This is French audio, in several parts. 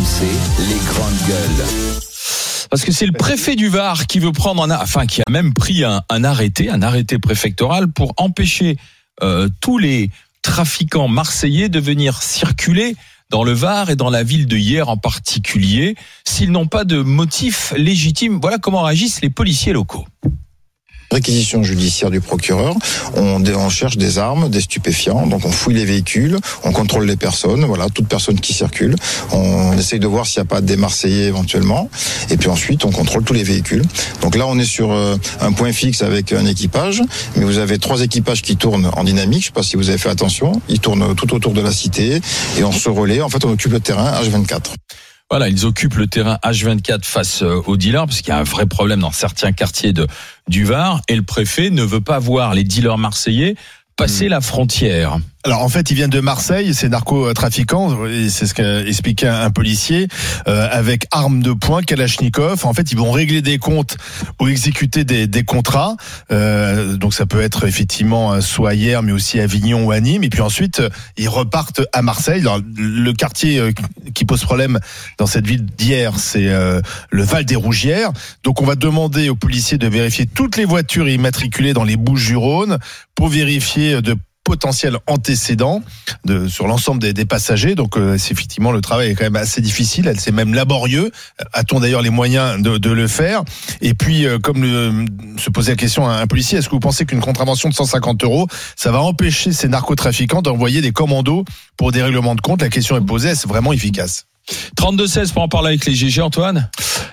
RMC, les grandes gueules. Parce que c'est le préfet du Var qui veut prendre un, enfin qui a même pris un, arrêté, un arrêté préfectoral pour empêcher euh, tous les trafiquants marseillais de venir circuler dans le Var et dans la ville de hier en particulier, s'ils n'ont pas de motif légitime. Voilà comment réagissent les policiers locaux réquisition judiciaire du procureur. On, on, cherche des armes, des stupéfiants. Donc on fouille les véhicules, on contrôle les personnes. Voilà, toute personne qui circule. On essaye de voir s'il n'y a pas des Marseillais éventuellement. Et puis ensuite, on contrôle tous les véhicules. Donc là, on est sur euh, un point fixe avec un équipage. Mais vous avez trois équipages qui tournent en dynamique. Je sais pas si vous avez fait attention. Ils tournent tout autour de la cité et on se relaie. En fait, on occupe le terrain H24. Voilà, ils occupent le terrain H24 face euh, aux dealers, parce qu'il y a un vrai problème dans certains quartiers de, du Var, et le préfet ne veut pas voir les dealers marseillais passer la frontière. Alors en fait, ils viennent de Marseille, c'est narcotrafiquants, c'est ce qu'a un policier, euh, avec armes de poing, Kalachnikov. En fait, ils vont régler des comptes ou exécuter des, des contrats. Euh, donc ça peut être effectivement soit hier, mais aussi Avignon ou à Nîmes. Et puis ensuite, ils repartent à Marseille. Le quartier euh, qui pose problème dans cette ville d'hier, c'est euh, le Val des Rougières. Donc on va demander aux policiers de vérifier toutes les voitures immatriculées dans les Bouches-du-Rhône pour vérifier de potentiels antécédents de, sur l'ensemble des, des, passagers. Donc, euh, c'est effectivement le travail est quand même assez difficile. C'est même laborieux. A-t-on d'ailleurs les moyens de, de, le faire? Et puis, euh, comme le, se posait la question à un policier, est-ce que vous pensez qu'une contravention de 150 euros, ça va empêcher ces narcotrafiquants d'envoyer des commandos pour des règlements de compte? La question est posée. Est-ce vraiment efficace? 32-16 pour en parler avec les GG, Antoine?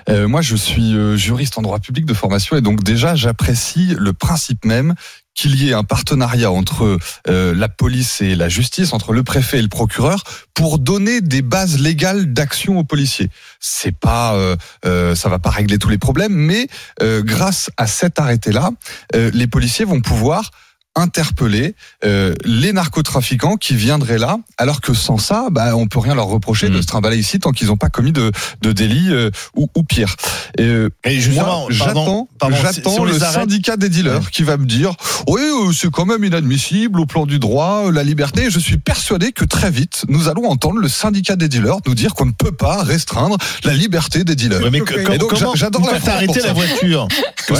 Euh, Moi, je suis euh, juriste en droit public de formation et donc déjà, j'apprécie le principe même qu'il y ait un partenariat entre euh, la police et la justice, entre le préfet et le procureur, pour donner des bases légales d'action aux policiers. C'est pas, euh, euh, ça va pas régler tous les problèmes, mais euh, grâce à cet arrêté-là, euh, les policiers vont pouvoir interpeller euh, les narcotrafiquants qui viendraient là, alors que sans ça, bah, on peut rien leur reprocher mmh. de se trimballer ici tant qu'ils n'ont pas commis de, de délit euh, ou, ou, pire. Et, Et justement, j'attends, j'attends le syndicat des dealers ouais. qui va me dire, oui, euh, c'est quand même inadmissible au plan du droit, euh, la liberté. Et je suis persuadé que très vite, nous allons entendre le syndicat des dealers nous dire qu'on ne peut pas restreindre la liberté des dealers. Ouais, mais que, Et donc, j'adore la arrêter la voiture. Ouais.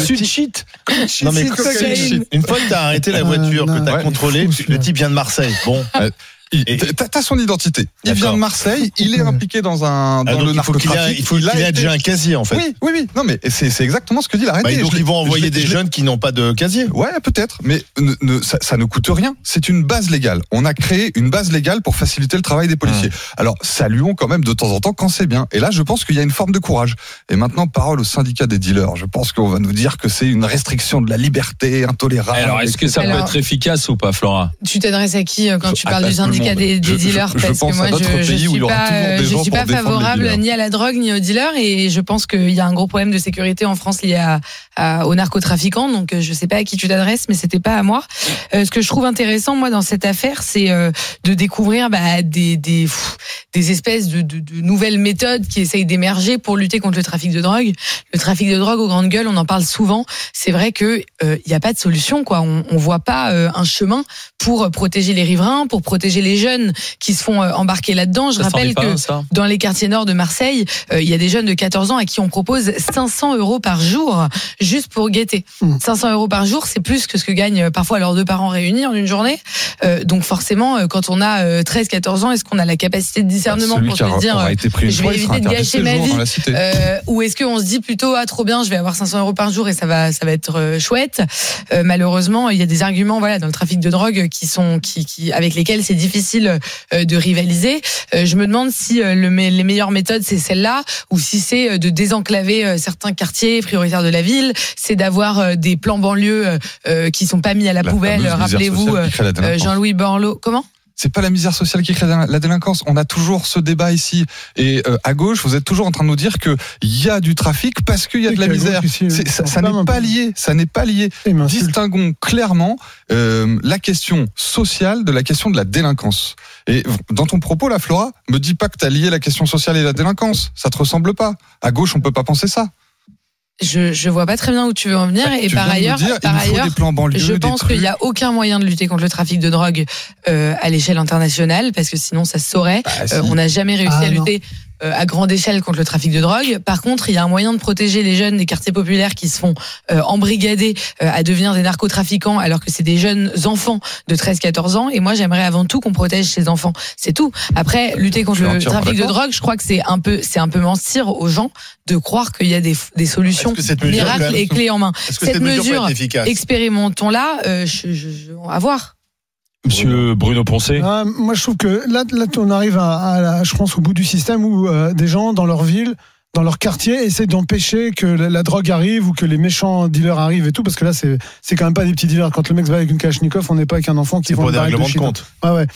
Non mais une fois que t'as arrêté la voiture que tu as ouais, contrôlé, le type vient de Marseille. Bon. T'as son identité. Il vient de Marseille, il est impliqué dans un dans ah, le narcotrafic. Il faut qu'il ait, ait déjà un casier en fait. Oui, oui, oui. Non, mais c'est exactement ce que dit l'arrêté. Bah, donc ils vont envoyer des jeunes qui n'ont pas de casier. Ouais, peut-être, mais ne, ne, ça, ça, ne coûte rien. C'est une base légale. On a créé une base légale pour faciliter le travail des policiers. Mmh. Alors saluons quand même de temps en temps quand c'est bien. Et là, je pense qu'il y a une forme de courage. Et maintenant, parole au syndicat des dealers. Je pense qu'on va nous dire que c'est une restriction de la liberté intolérable. Alors, est-ce que ça Alors, peut être efficace ou pas, Flora? Tu t'adresses à qui euh, quand tu parles du syndicat des, des dealers je, je parce que moi à je, où suis pas, je suis favorable ni à la drogue ni aux dealers et je pense qu'il y a un gros problème de sécurité en France lié à, à, aux narcotrafiquants. Donc je sais pas à qui tu t'adresses, mais c'était pas à moi. Euh, ce que je trouve intéressant moi dans cette affaire, c'est euh, de découvrir bah, des, des, pff, des espèces de, de, de, nouvelles méthodes qui essayent d'émerger pour lutter contre le trafic de drogue. Le trafic de drogue aux grandes gueules, on en parle souvent. C'est vrai que il euh, n'y a pas de solution quoi. On, on voit pas euh, un chemin pour protéger les riverains, pour protéger les jeunes qui se font euh, embarquer là-dedans. Je Ça rappelle que pas, dans les quartiers nord de Marseille, euh, il y a des jeunes de 14 ans à qui on propose 500 euros par jour juste pour guetter. Mm. 500 euros par jour, c'est plus que ce que gagnent euh, parfois leurs deux parents réunis en une journée. Euh, donc forcément, quand on a euh, 13-14 ans, est-ce qu'on a la capacité de discernement Celui pour se dire je vais éviter de gâcher ma vie euh, ou est-ce qu'on se dit plutôt ah trop bien, je vais avoir 500 euros par jour et ça va ça va être chouette. Euh, malheureusement, il y a des arguments voilà dans le trafic de drogue qui sont qui, qui avec lesquels c'est difficile euh, de rivaliser. Euh, je me demande si euh, le, les meilleures méthodes c'est celle-là ou si c'est de désenclaver certains quartiers prioritaires de la ville, c'est d'avoir des plans banlieues qui sont pas mis à la, La poubelle. Rappelez-vous. Jean-Louis Borloo. Comment? C'est pas la misère sociale qui crée la délinquance. On a toujours ce débat ici. Et euh, à gauche, vous êtes toujours en train de nous dire que il y a du trafic parce qu'il y a de la misère. ici, C'est- ça n'est pas lié. Ça n'est pas lié. Il m'insulte. Distinguons clairement euh, la question sociale de la question de la délinquance. Et dans ton propos, la Flora, me dis pas que tu as lié la question sociale et la délinquance. Ça te ressemble pas. À gauche, on peut pas penser ça. Je, je vois pas très bien où tu veux en venir et Tu par ailleurs, dire, par ailleurs, je pense qu'il n'y a aucun moyen de lutter contre le trafic de drogue euh, à l'échelle internationale parce que sinon ça se saurait. Bah, si. Euh, on n'a jamais réussi Ah, à non. Euh, à grande échelle contre le trafic de drogue. Par contre, il y a un moyen de protéger les jeunes des quartiers populaires qui se font euh, embrigader euh, à devenir des narcotrafiquants alors que c'est des jeunes enfants de 13-14 ans. Et moi, j'aimerais avant tout qu'on protège ces enfants. C'est tout. Après, lutter contre le trafic de drogue, je crois que c'est un peu, c'est un peu mentir aux gens de croire qu'il y a des, des solutions miracles et clés en main. Que Cette cette mesure Expérimentons-la. Euh, je, je, je- va voir. Monsieur Bruno Poncet. Ah, moi, je trouve que là, là on arrive à, je pense, au bout du système où euh, des gens dans leur ville, dans leur quartier, essaient d'empêcher que la, la drogue arrive ou que les méchants dealers arrivent et tout, parce que là, c'est c'est quand même pas des petits dealers. Quand le mec se va avec une Kalachnikov, on n'est pas avec un enfant qui vend pour des règlements de shit. compte. Ouais, ouais.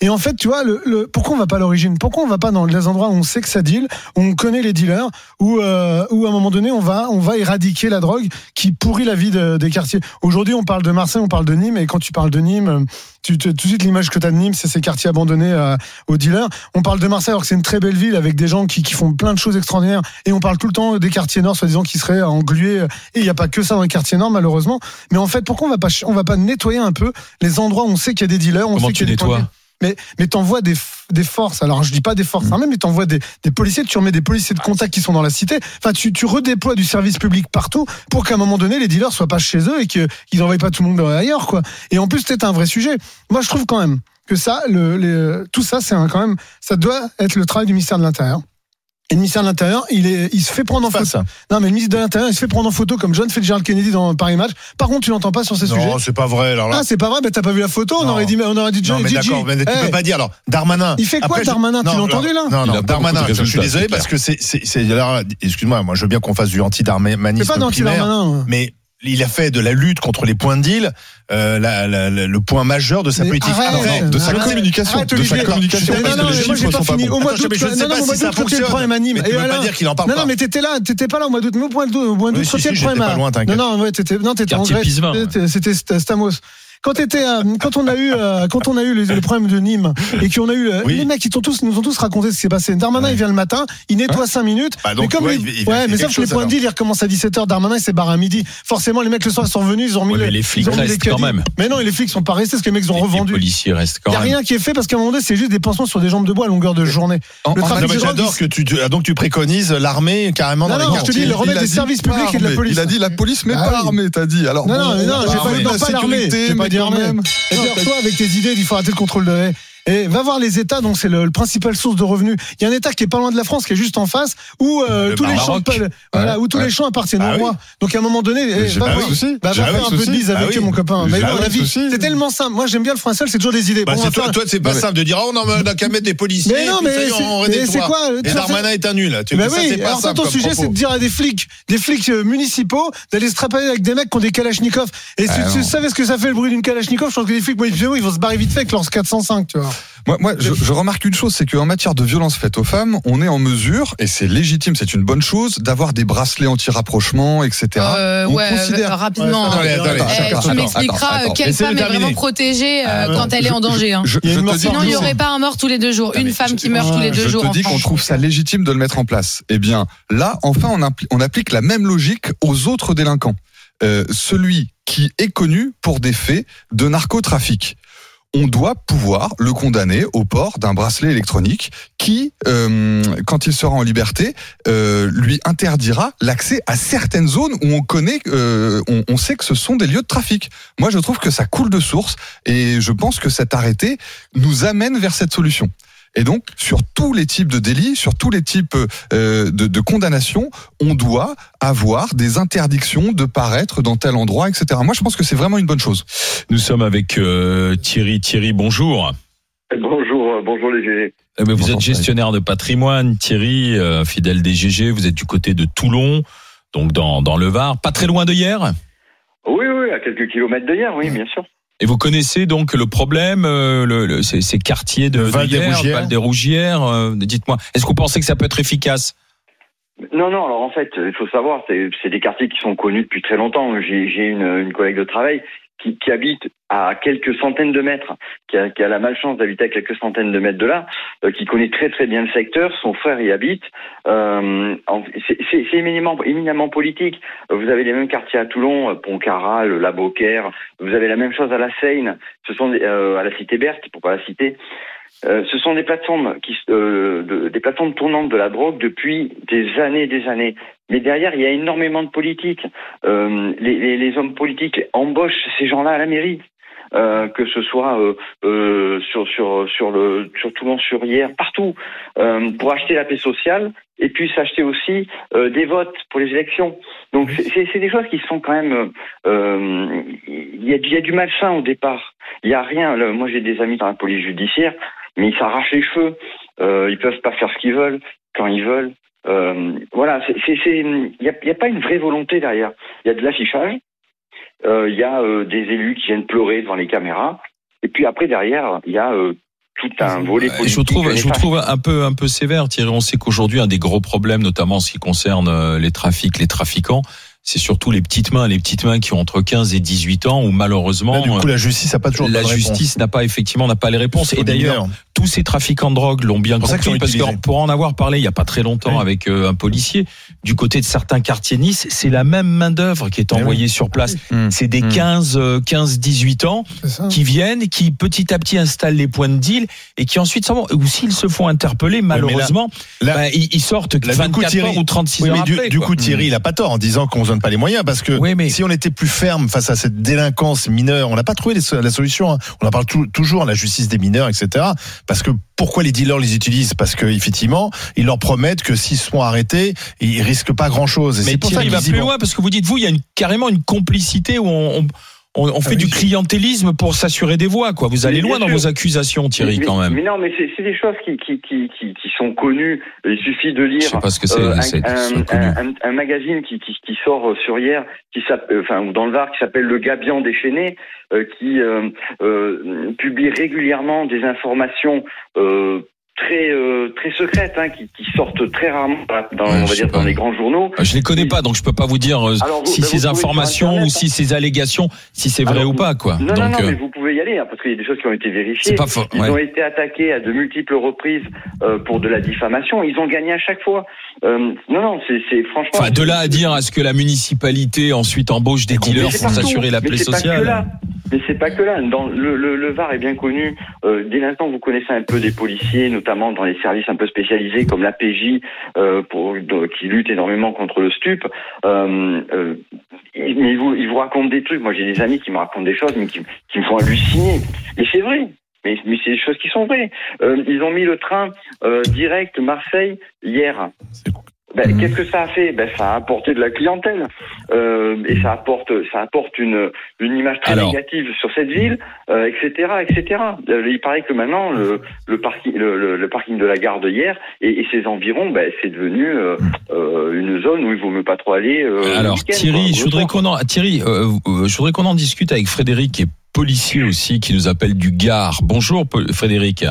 Et en fait, tu vois, le, le, pourquoi on va pas à l'origine? Pourquoi on va pas dans les endroits où on sait que ça deal, où on connaît les dealers, où, euh, où à un moment donné, on va, on va éradiquer la drogue qui pourrit la vie de- des quartiers? Aujourd'hui, on parle de Marseille, on parle de Nîmes, et quand tu parles de Nîmes, euh, tu, tu- tout de suite l'image que tu as de Nîmes, c'est ces quartiers abandonnés euh, aux dealers. On parle de Marseille alors que c'est une très belle ville avec des gens qui, qui font plein de choses extraordinaires, et on parle tout le temps des quartiers nord, soi-disant qui seraient englués. Et il n'y a pas que ça dans les quartiers nord, malheureusement. Mais en fait, pourquoi on va pas, on va pas nettoyer un peu les endroits où on sait qu'il y a des dealers, on Comment sait tu qu'il y a des nettoies? Mais, mais t'envoies des, des forces. Alors, je dis pas des forces armées, mais t'envoies des, des policiers, tu remets des policiers de contact qui sont dans la cité. Enfin, tu, tu redéploies du service public partout pour qu'à un moment donné, les dealers soient pas chez eux et qu'ils n'envoient pas tout le monde ailleurs, quoi. Et en plus, c'est un vrai sujet. Moi, je trouve quand même que ça, le, tout ça, c'est quand même, ça doit être le travail du ministère de l'Intérieur. Et le ministère de l'Intérieur, il, est, il se fait prendre en photo. ça. Non, mais le ministre de l'Intérieur, il se fait prendre en photo comme John Fitzgerald Kennedy dans Paris Match. Par contre, tu l'entends pas sur ces sujets. Non, c'est pas vrai. Alors là. Ah, c'est pas vrai, mais t'as pas vu la photo, on Non. aurait dit, on aurait dit Non, John mais d'accord, mais tu Eh, peux pas dire. Alors, Darmanin. Il fait quoi, Après, je- Darmanin Tu l'as entendu, là Non, non, Darmanin, je suis désolé parce que c'est, c'est, c'est, alors, excuse-moi, moi, je veux bien qu'on fasse du anti-darmanisme C'est pas d'anti-Darmanin. mais il a fait de la lutte contre les points de deal euh, la- la- la- le point majeur de sa Mais politique. arrête, Après, de sa arrête. communication, Arrête, de sa communication, Non, non, que les chiffres sont pas bons. Au mois Attends, d'août, mais je non, sais non, pas si ça fonctionne. Mais tu Et peux pas dire qu'il en parle Non, pas. non, mais t'étais là, t'étais pas là au mois d'août. Mais au point d'août, au mois d'août, le problème j'étais à- pas loin, t'inquiète. Non, non, t'étais, non, t'étais en Grèce. C'était Stamos. Quand euh, quand on a eu, euh, quand on a eu les, les problèmes de Nîmes et qu'on a eu, euh, Oui. les mecs, ils tous, nous ont tous raconté ce qui s'est passé. Darmanin, Ouais. il vient le matin, il nettoie 5 minutes. Bah, donc, mais comme ouais, les- il- il ouais, mais sauf que les points de deal, ils recommencent à 17h. Darmanin, il s'est barré à midi. Forcément, les mecs, le soir, sont revenus, ils ont mis Ouais, le- mais les flics ils ont mis restent les quand même. Mais non, les flics sont pas restés parce que les mecs, ont Les- Les revendu. policiers restent Il quand n'y a même. rien qui est fait parce qu'à un moment donné, c'est juste des pansements sur des jambes de bois à longueur de journée. En- Le trafic de j'adore il- que tu, tu- ah, donc tu préconises l'armée carrément Non, dans non, les je te dis, quartiers. le remède il a des services publics et de la armé. police. Il a dit la police, mais Ah pas armée, t'as dit. Alors, Non, non, non, on j'ai pas l'armée, armée. même. Et toi, avec tes idées, il faut arrêter de contrôle de haie. Et va voir les États, donc c'est le, le principal source de revenus. Il y a un État qui est pas loin de la France, qui est juste en face, où euh, Le tous les champs, voilà, Ouais, où tous ouais. les champs appartiennent Bah au oui. roi. Donc à un moment donné, eh, va voir- de bah, va faire de un peu de bise Ah avec oui. eux, mon copain. Mais de la vie, c'est tellement simple. Moi, j'aime bien le français, c'est toujours des idées. Bah, Bon, toi, toi, c'est pas mais- simple de dire, oh non, mais on n'a qu'à mettre des policiers. Mais non, mais est, c'est- mais quoi, Et Darmanin est un nul. Tu Ben ça, oui, alors ton sujet, c'est de dire à des flics, des flics euh, municipaux, d'aller se traper avec des mecs qui ont des kalachnikovs. Et si Ah, tu savais ce que ça fait le bruit d'une kalachnikov, je pense que les flics, ils vont se barrer vite fait avec leurs 405, tu vois. Moi, moi je, je remarque une chose, c'est qu'en matière de violence faite aux femmes, on est en mesure, et c'est légitime, c'est une bonne chose, d'avoir des bracelets anti-rapprochement, etc. Euh, on ouais, considère... rapidement. Attendez, attendez, Attends, tu m'expliqueras quelle femme est terminer. vraiment protégée euh, quand elle est en danger. hein. Je, je te Sinon, il n'y aurait pas un mort tous les deux jours. Non, Une femme je- qui meurt tous les deux je jours. te en dis qu'on trouve ça légitime de le mettre en place. Eh bien, là, enfin, on applique la même logique aux autres délinquants. Euh, celui qui est connu pour des faits de narcotrafic. On doit pouvoir le condamner au port d'un bracelet électronique qui, euh, quand il sera en liberté, euh, lui interdira l'accès à certaines zones où on connaît, euh, on, on sait que ce sont des lieux de trafic. Moi, je trouve que ça coule de source et je pense que cet arrêté nous amène vers cette solution. Et donc, sur tous les types de délits, sur tous les types euh, de, de condamnations, on doit avoir des interdictions de paraître dans tel endroit, etc. Moi, je pense que c'est vraiment une bonne chose. Nous sommes avec euh, Thierry. Thierry, bonjour. Bonjour, euh, bonjour les GG. Eh vous Bonjour, êtes gestionnaire de patrimoine, Thierry, euh, fidèle des GG. Vous êtes du côté de Toulon, donc dans, dans le Var, pas très loin de hier? Oui, oui, à quelques kilomètres de hier, oui, bien sûr. Et vous connaissez donc le problème, euh, le, le- ces, ces quartiers de, Val de des Rougières. Val des Rougières. euh, Dites-moi, est-ce que vous pensez que ça peut être efficace? Non, non, alors en fait, il faut savoir, c'est c'est des quartiers qui sont connus depuis très longtemps. J'ai j'ai une, une collègue de travail qui, qui habite à quelques centaines de mètres, qui a, qui a la malchance d'habiter à quelques centaines de mètres de là, euh, qui connaît très très bien le secteur, son frère y habite. Euh, c'est éminemment, éminemment politique. Vous avez les mêmes quartiers à Toulon, euh, Pontcarral, La Beaucaire, vous avez la même chose à La Seine, ce sont des- euh, à la Cité Berthe, pour pas la citer. Euh, ce sont des plateformes qui, euh, de- des plateformes tournantes de la drogue depuis des années et des années. Mais derrière, il y a énormément de politique. Euh, les, les, les hommes politiques embauchent ces gens-là à la mairie. Euh, que ce soit euh, euh, sur sur sur le sur Toulon sur hier partout euh, pour acheter la paix sociale et puis s'acheter aussi euh, des votes pour les élections donc c'est- des choses qui sont quand même euh, il y a y a du malsain au départ il y a rien moi j'ai des amis dans la police judiciaire mais ils s'arrachent les cheveux euh, ils peuvent pas faire ce qu'ils veulent quand ils veulent euh, voilà il y a, y a pas une vraie volonté derrière il y a de l'affichage euh, il y a euh, des élus qui viennent pleurer devant les caméras. Et puis après, derrière, il y a euh, tout un volet politique. Je vous trouve, je vous trouve un peu, un peu sévère, Thierry. On sait qu'aujourd'hui, un des gros problèmes, notamment en ce qui concerne euh, les trafics, les trafiquants, c'est surtout les petites mains, les petites mains qui ont entre 15 et 18 ans, où malheureusement, Là, du coup, la justice n'a pas toujours la justice n'a pas effectivement n'a pas les réponses. Et d'ailleurs, tous ces trafiquants de drogue l'ont bien compris parce que pour en avoir parlé il y a pas très longtemps Oui. avec euh, un policier du côté de certains quartiers de Nice, c'est la même main d'œuvre qui est Eh oui. envoyée sur place. Mmh. C'est des Mmh. 15 euh, 15 18 ans qui viennent, qui petit à petit installent les points de deal et qui ensuite s'en vont. Ou s'ils se font interpeller, malheureusement, là- bah, ils, sortent Là, du 24 coup, Thierry- heures ou 36 Oui, heures mais du, après. du quoi. coup, Thierry, il a pas tort en disant qu'on pas les moyens parce que Oui, mais- si on était plus ferme face à cette délinquance mineure, on n'a pas trouvé la solution. hein. On en parle tou- toujours, la justice des mineurs, etc. Parce que pourquoi les dealers les utilisent? Parce que effectivement, ils leur promettent que s'ils sont arrêtés, ils risquent pas grand-chose. Et Mais c'est pour ça qu'ils va plus loin parce que vous dites vous, il y a une, carrément une complicité où on, on, on- on fait Ah du clientélisme pour s'assurer des voix. Quoi, vous allez loin dans sûr. vos accusations, Thierry, mais, quand même. Mais non, mais c'est c'est des choses qui, qui, qui, qui, qui sont connues. Il suffit de lire Je sais pas ce que c'est. euh, un, un- un- un- magazine qui, qui, qui sort euh, sur hier, qui s'appelle, enfin, ou dans le Var, qui s'appelle Le Gabian déchaîné, euh, qui euh, euh, publie régulièrement des informations euh, très euh, très secrètes, hein, qui, qui sortent très rarement dans, Ouais, on va dire, dans les grands journaux. Je les connais pas, donc je peux pas vous dire euh, Alors, vous- si ces informations Internet, ou si ces allégations, si c'est vrai Alors, ou pas, quoi. Non, donc, non, non, euh, mais vous pouvez y aller, hein, parce qu'il y a des choses qui ont été vérifiées. pas faux. Ils ouais. ont été attaqués à de multiples reprises euh, pour de la diffamation. Ils ont gagné à chaque fois. Euh, non, non, c'est franchement. Enfin, de là à dire à ce que la municipalité ensuite embauche des dealers pour s'assurer la plaie sociale. Mais c'est pas que là. Dans le, Var est bien connu. Euh, dès l'instant où vous connaissez un peu des policiers, notamment dans les services un peu spécialisés comme l'APJ, euh, pour de- qui lutte énormément contre le stup. Euh, euh, mais ils vous, racontent des trucs. Moi, j'ai des amis qui me racontent des choses, mais qui, me font halluciner. Et c'est vrai. Mais, mais c'est des choses qui sont vraies. Euh, ils ont mis le train euh, direct Marseille hier. Ben, Mhm. Qu'est-ce que ça a fait? Ben, Ça a apporté de la clientèle euh, et ça apporte, ça apporte une, une image très Alors. négative sur cette ville, euh, etc., etc. Euh, il paraît que maintenant le, le parking, le, le- parking de la gare de hier et, et ses environs, ben, c'est devenu euh, euh, une zone où il vaut mieux pas trop aller. euh, Alors Thierry, je voudrais qu'on en Thierry, je voudrais qu'on en discute avec Frédéric qui est policier aussi qui nous appelle du Gard. Bonjour Frédéric.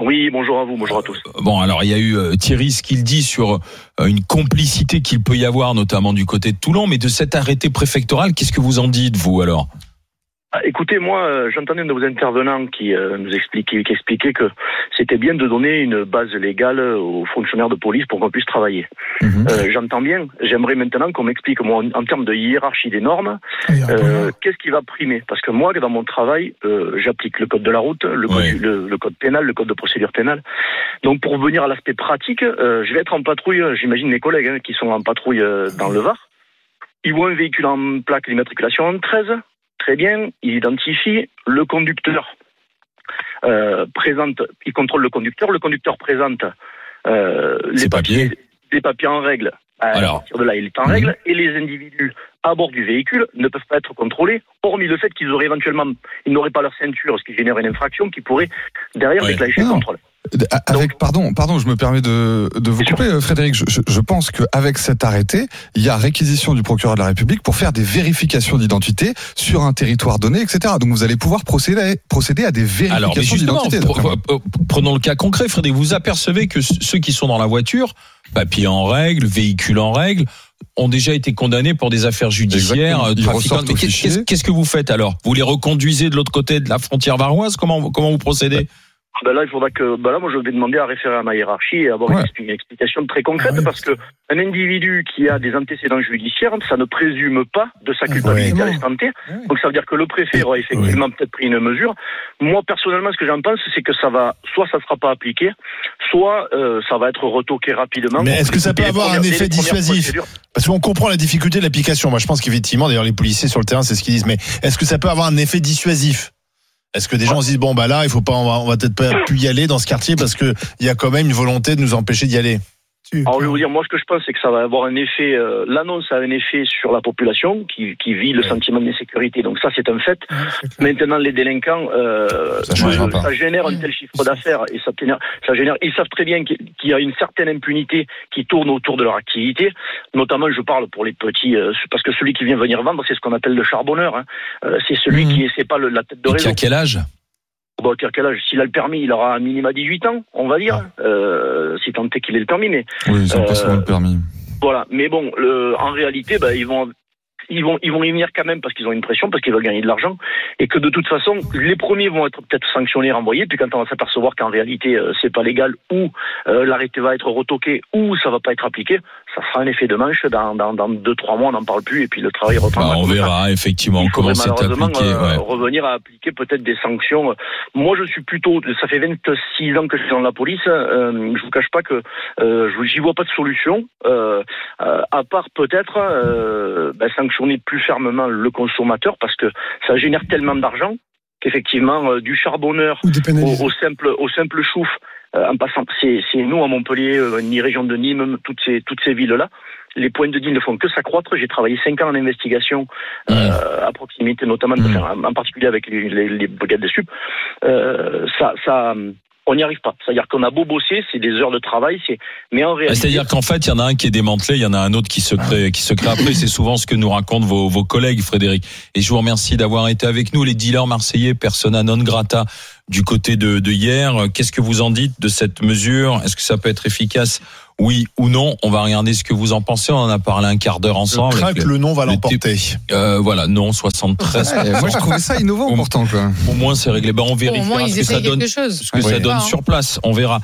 Oui, bonjour à vous, bonjour à tous. Bon, alors il y a eu euh, Thierry ce qu'il dit sur euh, une complicité qu'il peut y avoir notamment du côté de Toulon, mais de cet arrêté préfectoral, qu'est-ce que vous en dites vous alors? Écoutez, moi, euh, j'entendais un de vos intervenants qui euh, nous expliquait, qui expliquait que c'était bien de donner une base légale aux fonctionnaires de police pour qu'on puisse travailler. Mhm. Euh, J'entends bien. J'aimerais maintenant qu'on m'explique, moi, en, en termes de hiérarchie des normes, euh, qu'est-ce qui va primer? Parce que moi, dans mon travail, euh, j'applique le code de la route, le code, Ouais. du- le, le code pénal, le code de procédure pénale. Donc, pour venir à l'aspect pratique, euh, je vais être en patrouille. euh, J'imagine mes collègues hein, qui sont en patrouille euh, dans le Var. Ils voient un véhicule en plaque d'immatriculation 13. Très bien. Ils identifient le conducteur. Euh, présente, ils contrôlent le conducteur. Le conducteur présente euh, les papiers. papiers, les papiers en règle. À Alors. partir de là, il est en Mhm. règle et les individus à bord du véhicule ne peuvent pas être contrôlés, hormis le fait qu'ils auraient éventuellement, ils n'auraient pas leur ceinture, ce qui génère une infraction qui pourrait derrière Ouais. déclencher le contrôle. Avec, pardon, pardon, je me permets de, de vous sûr. couper, euh, Frédéric. Je, je- pense qu'avec cet arrêté, il y a réquisition du procureur de la République pour faire des vérifications d'identité sur un territoire donné, etc. Donc vous allez pouvoir procéder, procéder à des vérifications d'identité. pre- prenons le cas concret, Frédéric. Vous apercevez que ceux qui sont dans la voiture, papier en règle, véhicule en règle, ont déjà été condamnés pour des affaires judiciaires, euh, trafiquants. Mais. Qu'est-ce que vous faites alors? Vous les reconduisez de l'autre côté de la frontière varoise? Comment comment vous procédez? Ben là, il faudra que, ben là, moi, je vais demander à référer à ma hiérarchie et avoir Ouais. une, expli- une explication très concrète Ah parce que un individu qui a des antécédents judiciaires, ça ne présume pas de sa culpabilité Ouais. à l'instant T. Donc, ça veut dire que le préfet aura effectivement peut-être pris une mesure. Moi, personnellement, ce que j'en pense, c'est que ça va, soit ça ne sera pas appliqué, soit euh, ça va être retoqué rapidement. Mais est-ce que ça peut avoir un effet dissuasif. Parce qu'on comprend la difficulté de l'application. Moi, je pense qu'effectivement, d'ailleurs, les policiers sur le terrain, c'est ce qu'ils disent. Mais est-ce que ça peut avoir un effet dissuasif Est-ce que des gens se disent bon bah là, il faut pas, on va, on va peut-être pas plus y aller dans ce quartier parce que il y a quand même une volonté de nous empêcher d'y aller? Alors, je vais vous dire, moi, ce que je pense, c'est que ça va avoir un effet, euh, l'annonce a un effet sur la population qui, qui vit le sentiment d'insécurité. Donc, ça, c'est un fait. Maintenant, les délinquants, euh, Ça génère un tel chiffre d'affaires et ça, génère- ça génère. Ils savent très bien qu'il y a une certaine impunité qui tourne autour de leur activité. Notamment, je parle pour les petits, euh, parce que celui qui vient venir vendre, c'est ce qu'on appelle le charbonneur. hein. Euh, c'est celui Mhm. qui, c'est pas le- la tête de Et qui réseau. a quel âge? Bon, à quel âge S'il a le permis, il aura un minimum 18 ans, on va dire. Euh, si tant est qu'il ait le permis, mais Oui, ils ont Euh, pas souvent le permis. voilà, mais bon, le, en réalité, bah, ils vont, ils vont, ils vont y venir quand même parce qu'ils ont une pression, parce qu'ils veulent gagner de l'argent, et que de toute façon, les premiers vont être peut-être sanctionnés, renvoyés, puis quand on va s'apercevoir qu'en réalité euh, c'est pas légal, ou euh, l'arrêté va être retoqué, ou ça va pas être appliqué, ça fera un effet de manche. Dans, dans, dans deux trois mois, on n'en parle plus, et puis le travail reprendra. Bah, On comme ça. verra effectivement Il comment c'est malheureusement appliqué. euh, ouais. revenir à appliquer peut-être des sanctions. Moi, je suis plutôt, ça fait 26 ans que je suis dans la police. Euh, je vous cache pas que euh, je- j'y vois pas de solution, euh, euh, à part peut-être euh, ben, sanctionner plus fermement le consommateur parce que ça génère tellement d'argent qu'effectivement euh, du charbonneur au, au simple au simple chouf en passant c'est nous à Montpellier euh, ni région de Nîmes toutes ces toutes ces villes là les points de deal ne font que s'accroître. J'ai travaillé cinq ans en investigation euh, à proximité notamment Mm. en particulier avec les, les, les brigades de sup euh, ça ça on n'y arrive pas c'est-à-dire qu'on a beau bosser c'est des heures de travail c'est mais en réalité C'est-à-dire qu'en fait, il y en a un qui est démantelé, il y en a un autre qui se crée, qui se crée après. C'est souvent ce que nous racontent vos, vos collègues, Frédéric. Et je vous remercie d'avoir été avec nous, les dealers marseillais, persona non grata du côté de, de hier. Qu'est-ce que vous en dites de cette mesure? Est-ce que ça peut être efficace Oui ou non On va regarder ce que vous en pensez. On en a parlé un quart d'heure Je ensemble. crains avec que le nom va le l'emporter. Euh, voilà, non, 73. Ouais, moi, je trouvais ça innovant Au- pourtant, quoi. Au moins, c'est réglé. Ben, on Bon, ils ce que ça donne, chose. ce que Oui. ça donne sur place. On verra.